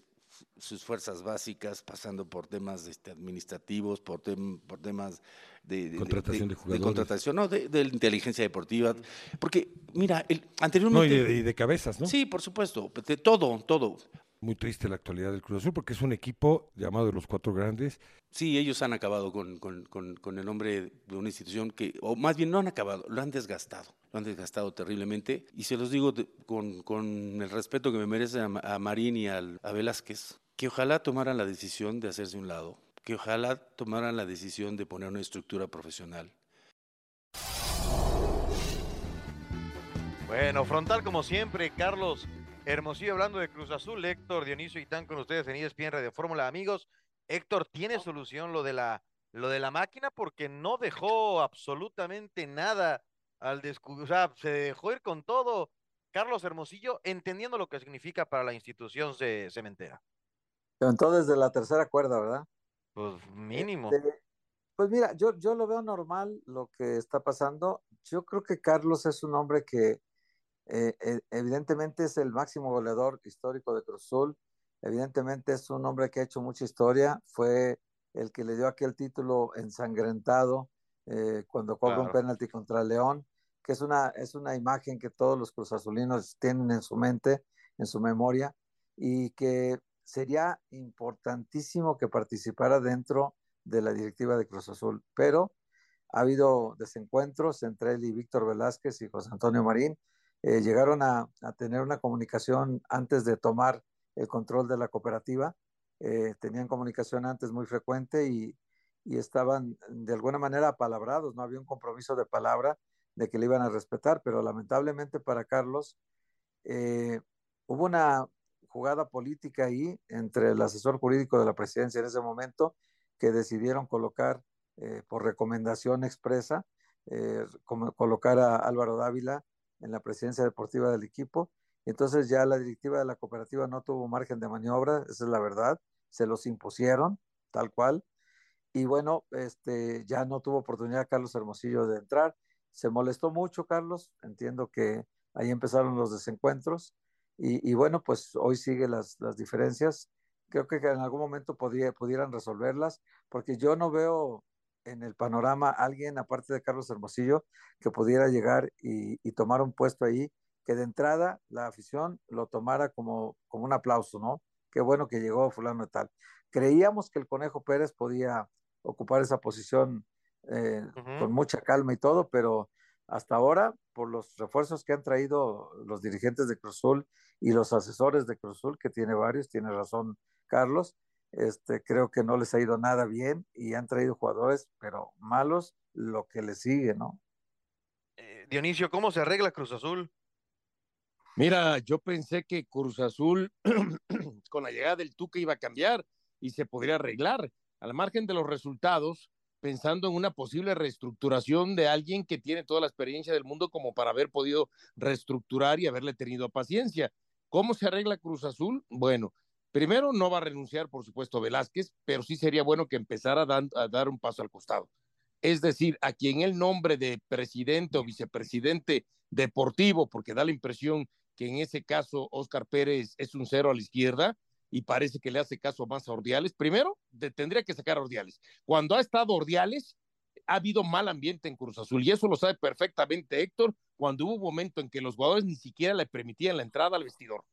sus fuerzas básicas, pasando por temas este, administrativos, por, por temas de, contratación de, jugadores. contratación, no, de, inteligencia deportiva. Porque, mira, el, anteriormente. No, y de, cabezas, ¿no? Sí, por supuesto, de todo, todo. Muy triste la actualidad del Cruz Azul porque es un equipo llamado de los cuatro grandes. Sí, ellos han acabado con, con, con, el nombre de una institución que, o más bien no han acabado, lo han desgastado, lo han desgastado terriblemente. Y se los digo con, con el respeto que me merece a, Marín y a Velázquez, que ojalá tomaran la decisión de hacerse un lado, que ojalá tomaran la decisión de poner una estructura profesional. Bueno, frontal como siempre, Carlos Hermosillo hablando de Cruz Azul, Héctor, Dionisio y tan con ustedes en ESPN de Fórmula. Amigos, Héctor, ¿tiene solución lo de la lo de la máquina? Porque no dejó absolutamente nada al descubrir, o sea, se dejó ir con todo. Carlos Hermosillo, entendiendo lo que significa para la institución cementera. Entonces desde la tercera cuerda, ¿verdad? Pues mínimo. Este, pues mira, yo, yo lo veo normal lo que está pasando. Yo creo que Carlos es un hombre que eh, evidentemente es el máximo goleador histórico de Cruz Azul. Evidentemente es un hombre que ha hecho mucha historia. Fue el que le dio aquel título ensangrentado eh, cuando cobra un penalti contra León, que es una, es una imagen que todos los cruzazulinos tienen en su mente, en su memoria, y que sería importantísimo que participara dentro de la directiva de Cruz Azul, pero ha habido desencuentros entre él y Víctor Velázquez y José Antonio Marín. Eh, llegaron a, tener una comunicación antes de tomar el control de la cooperativa. Eh, tenían comunicación antes muy frecuente y, estaban de alguna manera apalabrados, no había un compromiso de palabra de que le iban a respetar, pero lamentablemente para Carlos eh, hubo una, jugada política ahí entre el asesor jurídico de la presidencia en ese momento, que decidieron colocar por recomendación expresa, eh, colocar a Álvaro Dávila en la presidencia deportiva del equipo. Entonces ya la directiva de la cooperativa no tuvo margen de maniobra, esa es la verdad, se los impusieron tal cual. Y bueno, este, ya no tuvo oportunidad Carlos Hermosillo de entrar. Se molestó mucho Carlos, entiendo que ahí empezaron los desencuentros y, bueno, pues hoy sigue las, las, diferencias. Creo que en algún momento podría, pudieran resolverlas, porque yo no veo en el panorama alguien, aparte de Carlos Hermosillo, que pudiera llegar y, tomar un puesto ahí, que de entrada la afición lo tomara como, como un aplauso, ¿no? Qué bueno que llegó fulano y tal. Creíamos que el Conejo Pérez podía ocupar esa posición eh, con mucha calma y todo, pero hasta ahora, por los refuerzos que han traído los dirigentes de Cruzul y los asesores de Cruzul, que tiene varios, tiene razón Carlos, este, creo que no les ha ido nada bien y han traído jugadores, pero malos, lo que les sigue, ¿no? Eh, Dionisio, ¿cómo se arregla Cruz Azul? Mira, yo pensé que Cruz Azul *clears throat* con la llegada del Tuca iba a cambiar y se podría arreglar. Al margen de los resultados, pensando en una posible reestructuración de alguien que tiene toda la experiencia del mundo como para haber podido reestructurar y haberle tenido paciencia. ¿Cómo se arregla Cruz Azul? Bueno, primero no va a renunciar, por supuesto, Velázquez, pero sí sería bueno que empezara a, dar un paso al costado. Es decir, a quien el nombre de presidente o vicepresidente deportivo, porque da la impresión que en ese caso Oscar Pérez es un cero a la izquierda y parece que le hace caso más a Ordiales. Primero, de, tendría que sacar a Ordiales. Cuando ha estado Ordiales, ha habido mal ambiente en Cruz Azul y eso lo sabe perfectamente Héctor cuando hubo un momento en que los jugadores ni siquiera le permitían la entrada al vestidor.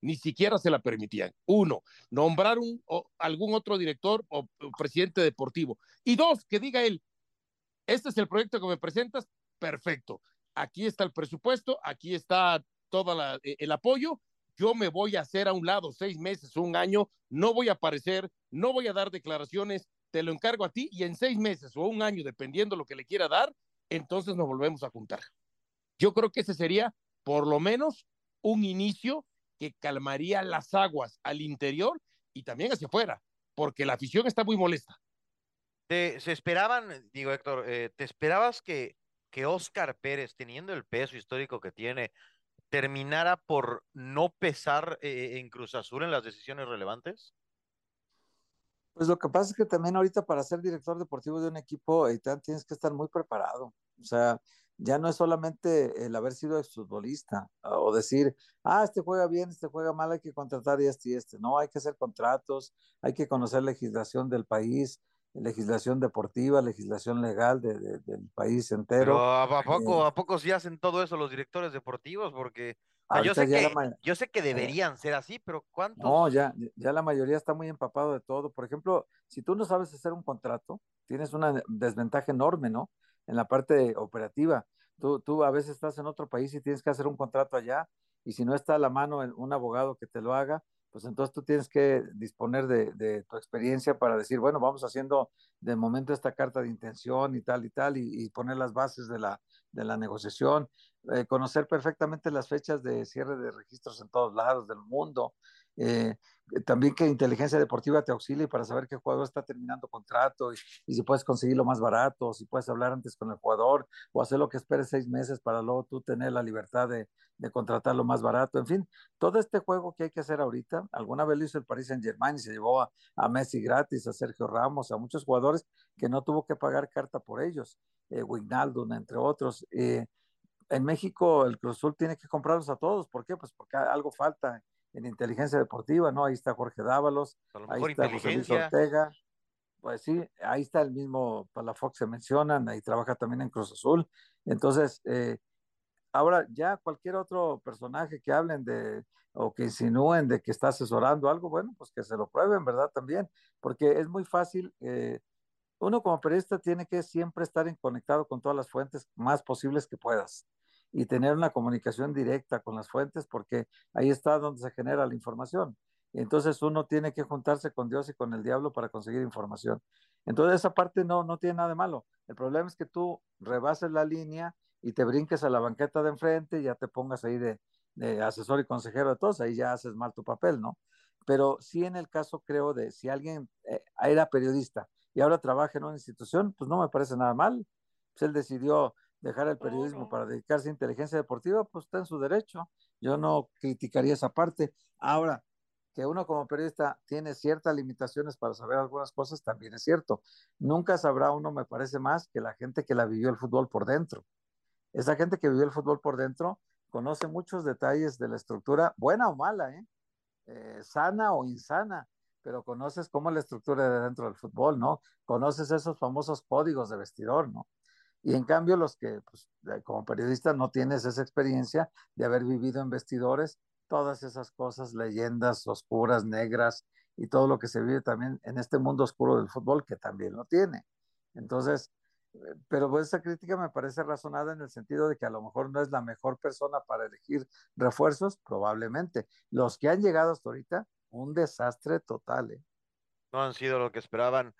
Ni siquiera se la permitían. Uno, nombrar un, algún otro director o, presidente deportivo. Y dos, que diga él, este es el proyecto que me presentas, perfecto. Aquí está el presupuesto, aquí está todo eh, el apoyo. Yo me voy a hacer a un lado seis meses, un año, no voy a aparecer, no voy a dar declaraciones, te lo encargo a ti y en seis meses o un año, dependiendo lo que le quiera dar, entonces nos volvemos a juntar. Yo creo que ese sería por lo menos un inicio que calmaría las aguas al interior y también hacia afuera, porque la afición está muy molesta. Te, se esperaban, digo Héctor, eh, ¿te esperabas que, que Oscar Pérez, teniendo el peso histórico que tiene, terminara por no pesar eh, en Cruz Azul en las decisiones relevantes? Pues lo que pasa es que también ahorita para ser director deportivo de un equipo, Eitan, tienes que estar muy preparado. O sea, ya no es solamente el haber sido exfutbolista o decir, ah, este juega bien, este juega mal, hay que contratar y este y este. No, hay que hacer contratos, hay que conocer legislación del país, legislación deportiva, legislación legal de, de, del país entero. Pero ¿a, poco, eh, ¿a poco sí hacen todo eso los directores deportivos? Porque o sea, yo, sé que, yo sé que deberían ser así, pero ¿cuántos? No, ya, ya la mayoría está muy empapado de todo. Por ejemplo, si tú no sabes hacer un contrato, tienes una desventaja enorme, ¿no? En la parte operativa. Tú, tú a veces estás en otro país y tienes que hacer un contrato allá, y si no está a la mano un abogado que te lo haga, pues entonces tú tienes que disponer de, de, tu experiencia para decir, bueno, vamos haciendo de momento esta carta de intención y tal y tal, y, poner las bases de la, de la negociación, eh, conocer perfectamente las fechas de cierre de registros en todos lados del mundo, eh, también que inteligencia deportiva te auxilie para saber qué jugador está terminando contrato y, si puedes conseguirlo más barato, si puedes hablar antes con el jugador o hacer lo que esperes seis meses para luego tú tener la libertad de, de contratarlo más barato. En fin, todo este juego que hay que hacer ahorita, alguna vez lo hizo el Paris Saint Germain y se llevó a, a Messi gratis, a Sergio Ramos, a muchos jugadores que no tuvo que pagar carta por ellos, eh, Wijnaldum, entre otros. Eh, en México el Cruz Azul tiene que comprarlos a todos. ¿Por qué? Pues porque algo falta en inteligencia deportiva, ¿no? Ahí está Jorge Dávalos, ahí está José Luis Ortega, pues sí, ahí está el mismo Palafox se mencionan, ahí trabaja también en Cruz Azul. Entonces, eh, ahora ya cualquier otro personaje que hablen de o que insinúen de que está asesorando algo, bueno, pues que se lo prueben, ¿verdad? También, porque es muy fácil. Eh, uno como periodista tiene que siempre estar en conectado con todas las fuentes más posibles que puedas y tener una comunicación directa con las fuentes porque ahí está donde se genera la información. Entonces uno tiene que juntarse con Dios y con el diablo para conseguir información. Entonces esa parte no, no tiene nada de malo. El problema es que tú rebases la línea y te brinques a la banqueta de enfrente y ya te pongas ahí de, de asesor y consejero de todos, ahí ya haces mal tu papel, ¿no? Pero sí en el caso creo de si alguien eh, era periodista y ahora trabaja en una institución, pues no me parece nada mal. Pues él decidió dejar el periodismo para dedicarse a inteligencia deportiva, pues está en su derecho. Yo no criticaría esa parte. Ahora, que uno como periodista tiene ciertas limitaciones para saber algunas cosas, también es cierto. Nunca sabrá uno, me parece más, que la gente que la vivió el fútbol por dentro. Esa gente que vivió el fútbol por dentro conoce muchos detalles de la estructura, buena o mala, ¿eh? Eh, sana o insana, pero conoces cómo es la estructura de dentro del fútbol, ¿no? Conoces esos famosos códigos de vestidor, ¿no? Y en cambio, los que pues, como periodista no tienes esa experiencia de haber vivido en vestidores, todas esas cosas, leyendas oscuras, negras y todo lo que se vive también en este mundo oscuro del fútbol, que también lo tiene. Entonces, eh, pero pues esa crítica me parece razonada en el sentido de que a lo mejor no es la mejor persona para elegir refuerzos, probablemente. Los que han llegado hasta ahorita, un desastre total. ¿eh? No han sido lo que esperaban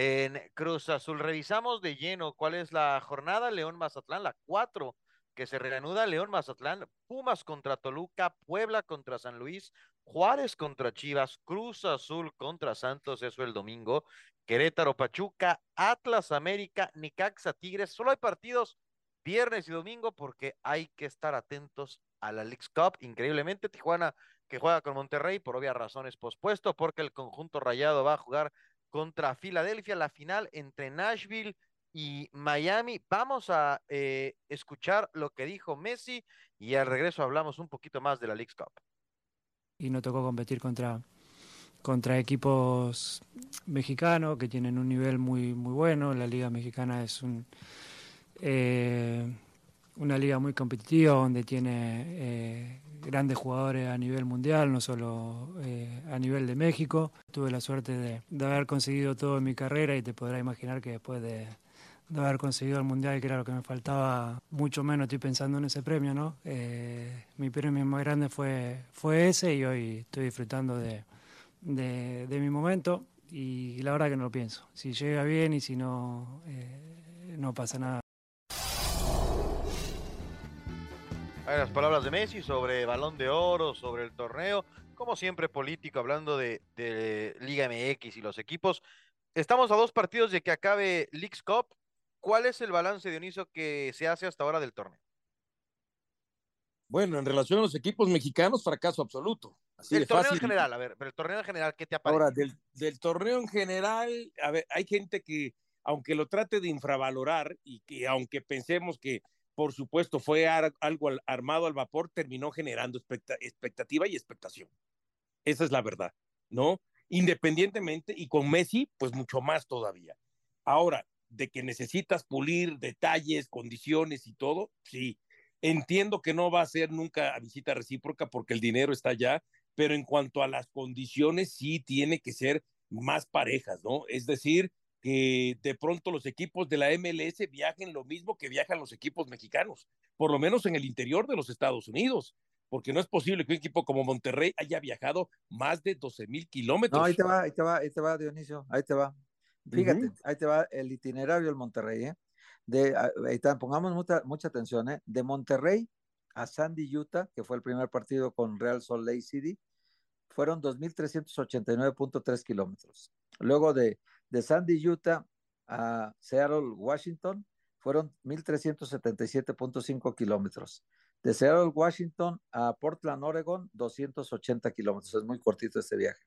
en Cruz Azul. Revisamos de lleno cuál es la jornada León Mazatlán, la cuatro que se reanuda León Mazatlán, Pumas contra Toluca, Puebla contra San Luis, Juárez contra Chivas, Cruz Azul contra Santos, eso el domingo, Querétaro, Pachuca, Atlas, América, Necaxa, Tigres. Solo hay partidos viernes y domingo porque hay que estar atentos a la Leagues Cup. Increíblemente, Tijuana que juega con Monterrey por obvias razones pospuesto porque el conjunto rayado va a jugar contra Filadelfia, la final entre Nashville y Miami. Vamos a eh, escuchar lo que dijo Messi y al regreso hablamos un poquito más de la Leagues Cup. Y no tocó competir contra, contra equipos mexicanos que tienen un nivel muy, muy bueno. La Liga Mexicana es un, eh, una liga muy competitiva donde tiene eh, grandes jugadores a nivel mundial, no solo eh, a nivel de México. Tuve la suerte de, haber conseguido todo en mi carrera y te podrás imaginar que después de haber conseguido el mundial, que era lo que me faltaba, mucho menos estoy pensando en ese premio, ¿no? Eh, mi premio más grande fue, fue ese y hoy estoy disfrutando de, de, de, mi momento y la verdad que no lo pienso. Si llega bien y si no, eh, no pasa nada. Hay las palabras de Messi sobre balón de oro, sobre el torneo, como siempre político, hablando de, de Liga MX y los equipos. Estamos a dos partidos de que acabe Leagues Cup ¿Cuál es el balance, Dioniso, que se hace hasta ahora del torneo? Bueno, en relación a los equipos mexicanos, fracaso absoluto. Así el de torneo fácil. en general, a ver, pero el torneo en general, ¿qué te ha parecido? Ahora, del, del, torneo en general, a ver, hay gente que, aunque lo trate de infravalorar y que aunque pensemos que, por supuesto, fue algo al armado al vapor, terminó generando expecta expectativa y expectación. Esa es la verdad, ¿no? Independientemente, y con Messi, pues mucho más todavía. Ahora, de que necesitas pulir detalles, condiciones y todo, sí. Entiendo que no va a ser nunca a visita recíproca porque el dinero está allá, pero en cuanto a las condiciones, sí tiene que ser más parejas, ¿no? Es decir, que de pronto los equipos de la MLS viajen lo mismo que viajan los equipos mexicanos, por lo menos en el interior de los Estados Unidos, porque no es posible que un equipo como Monterrey haya viajado más de 12 mil kilómetros. No, ahí te va, ahí te va, ahí te va, Dionisio, ahí te va. Fíjate, uh -huh. ahí te va el itinerario del Monterrey, ¿eh? De, ahí está, pongamos mucha, mucha atención, ¿eh? De Monterrey a Sandy, Utah, que fue el primer partido con Real Salt Lake City, fueron 2.389.3 kilómetros. Luego de, de Sandy, Utah a Seattle, Washington, fueron 1.377.5 kilómetros. De Seattle, Washington a Portland, Oregon, 280 kilómetros. Es muy cortito este viaje.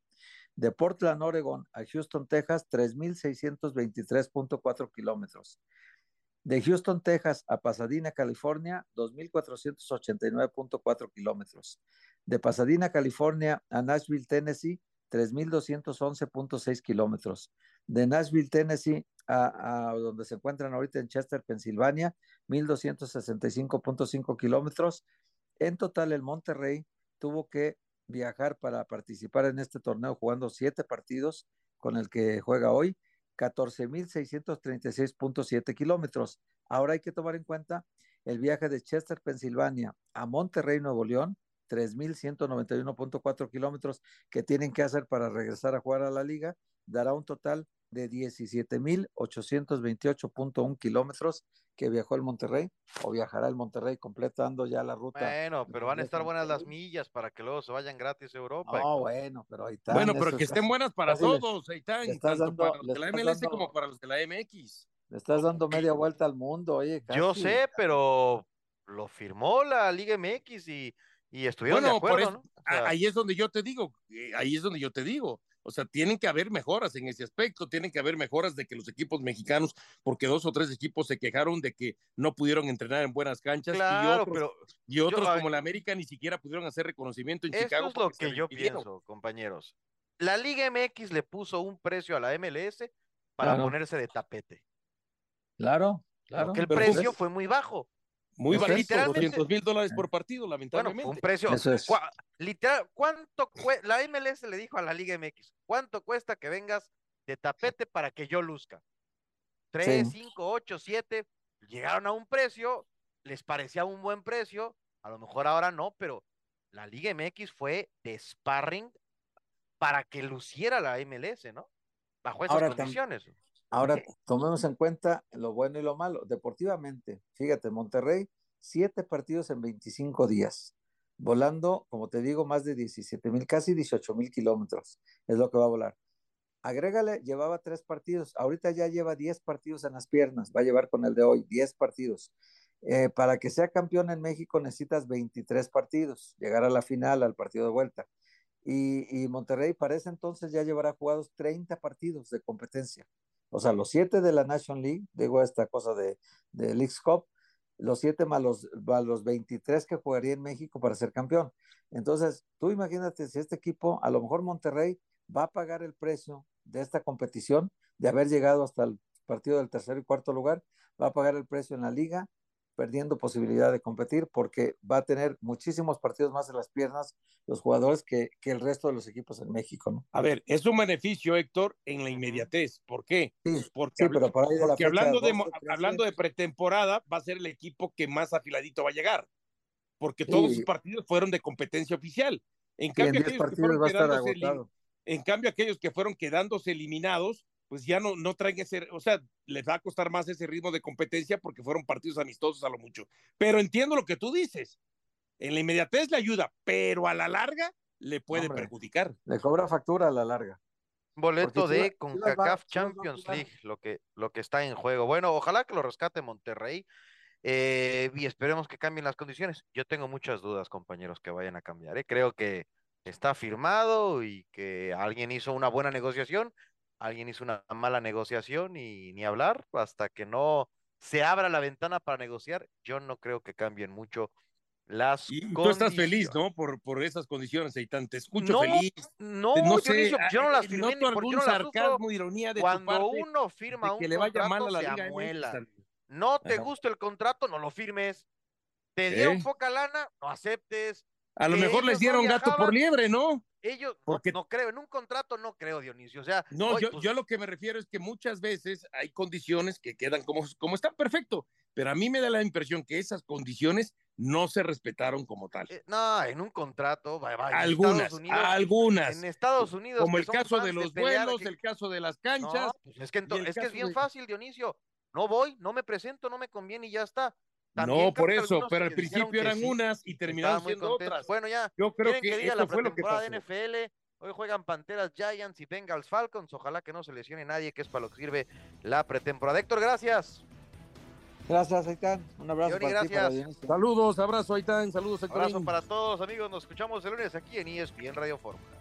De Portland, Oregon a Houston, Texas, 3.623.4 kilómetros. De Houston, Texas a Pasadena, California, 2.489.4 kilómetros. De Pasadena, California a Nashville, Tennessee, 3.211.6 kilómetros. De Nashville, Tennessee a, donde se encuentran ahorita en Chester, Pensilvania, 1.265.5 kilómetros. En total, el Monterrey tuvo que viajar para participar en este torneo jugando siete partidos con el que juega hoy, 14.636.7 kilómetros. Ahora hay que tomar en cuenta el viaje de Chester, Pensilvania a Monterrey, Nuevo León, 3.191.4 kilómetros que tienen que hacer para regresar a jugar a la liga, dará un total de 17.828.1 kilómetros que viajó el Monterrey o viajará el Monterrey completando ya la ruta. Bueno, pero van a estar buenas las millas para que luego se vayan gratis a Europa. No, bueno, pero ahí está. Bueno, pero que estén buenas para todos, ahí están, tanto dando, para los de la MLS dando, como para los de la MX. Le estás dando media vuelta al mundo, oye. Casi. Yo sé, pero lo firmó la Liga MX y, y estuvieron bueno, de acuerdo, eso, ¿no? O sea, ahí es donde yo te digo, eh, ahí es donde yo te digo. O sea, tienen que haber mejoras en ese aspecto, tienen que haber mejoras de que los equipos mexicanos, porque dos o tres equipos se quejaron de que no pudieron entrenar en buenas canchas claro, y otros, pero y otros yo, como la América ni siquiera pudieron hacer reconocimiento en Esto Chicago. es lo que yo pienso, compañeros. La Liga MX le puso un precio a la MLS para Claro. ponerse de tapete. Claro, claro. Porque el Pero precio pues- fue muy bajo. Muy bajito, literalmente- 200 mil dólares por partido, Bueno, lamentablemente. fue un precio. Eso es. cua- literal, ¿cuánto cue- La MLS le dijo a la Liga MX, ¿cuánto cuesta que vengas de tapete para que yo luzca? Tres, Sí. cinco, ocho, siete. Llegaron a un precio, les parecía un buen precio, a lo mejor ahora no, pero la Liga MX fue de sparring para que luciera la MLS, ¿no? Bajo esas Ahora tam- Ahora tomemos en cuenta lo bueno y lo malo. Deportivamente, fíjate, Monterrey, siete partidos en 25 días. volando, como te digo, más de 17 mil, casi 18 mil kilómetros, es lo que va a volar. Agrégale, llevaba tres partidos, ahorita ya lleva 10 partidos en las piernas, va a llevar con el de hoy 10 partidos. Eh, para que sea campeón en México necesitas 23 partidos, llegar a la final, al partido de vuelta. Y, y Monterrey para ese entonces ya llevará jugados 30 partidos de competencia. O sea, los 7 de la National League, digo esta cosa de, de League Cup, los 7 más los, más los 23 que jugaría en México para ser campeón. Entonces, tú imagínate si este equipo, a lo mejor Monterrey va a pagar el precio de esta competición, de haber llegado hasta el partido del tercer y cuarto lugar, va a pagar el precio en la liga, perdiendo posibilidad de competir porque va a tener muchísimos partidos más en las piernas los jugadores que, que el resto de los equipos en México, ¿no? A ver, es un beneficio, Héctor, en la inmediatez. ¿Por qué? Sí, porque, sí, pero por ahí de la porque fecha hablando, de, 12, 13, hablando de pretemporada, va a ser el equipo que más afiladito va a llegar. Porque todos sus partidos fueron de competencia oficial. En Sí, en cambio, 10 aquellos que partidos fueron va a estar quedándose elim- agotado. en cambio, aquellos que fueron quedándose eliminados, pues ya no, no traen ese, o sea, les va a costar más ese ritmo de competencia porque fueron partidos amistosos a lo mucho. Pero entiendo lo que tú dices. En la inmediatez le ayuda, pero a la larga le puede Hombre. perjudicar. Le cobra factura a la larga. Boleto Porque de CONCACAF Champions. League, lo que, lo que está en juego. Bueno, ojalá que lo rescate Monterrey eh, y esperemos que cambien las condiciones. Yo tengo muchas dudas, compañeros, que vayan a cambiar. ¿eh? Creo que está firmado y que alguien hizo una buena negociación, alguien hizo una mala negociación y ni hablar hasta que no se abra la ventana para negociar. Yo no creo que cambien mucho las Y tú estás feliz. ¿no? Por, por esas condiciones, Eitan. Te escucho No, feliz. no, no sé, Dionisio, yo no las eh, firmé algún yo no las sarcasmo, ironía de tu Cuando parte uno firma un que le vaya mal contrato, a la se Liga MX amuela. No te Ajá. gusta el contrato, no lo firmes. Te dieron ¿Eh? poca lana, no aceptes. A lo mejor les no dieron gato por liebre, ¿no? Ellos, no- Porque- no, creo, en un contrato no creo, Dionisio. O sea, No, yo, pues, yo a lo que me refiero es que muchas veces hay condiciones que quedan como, como están perfecto, pero a mí me da la impresión que esas condiciones no se respetaron como tal. eh, no, en un contrato, va- va, en algunas, Estados Unidos, algunas. En Estados Unidos, Como el caso de los pelear, vuelos, que- el caso de las No, canchas. pues es que, es, que es bien de- fácil, Dionisio. No voy, no me presento, no me conviene y ya está. No, por eso, pero al principio eran sí, unas y terminaron muy siendo contentos. otras. Bueno, ya, Yo creo ¿quieren que, que diga eso la fue lo que pretemporada de pasó. NFL? Hoy juegan Panteras Giants y Bengals Falcons. Ojalá que no se lesione nadie, que es para lo que sirve la pretemporada. Héctor, gracias. Gracias, Aitán. Un abrazo Johnny, para ti, para gracias. Dionisio. Saludos, abrazo, Aitán, saludos, Abrazo Héctorín. para todos, amigos. Nos escuchamos el lunes aquí en ESPN Radio Fórmula.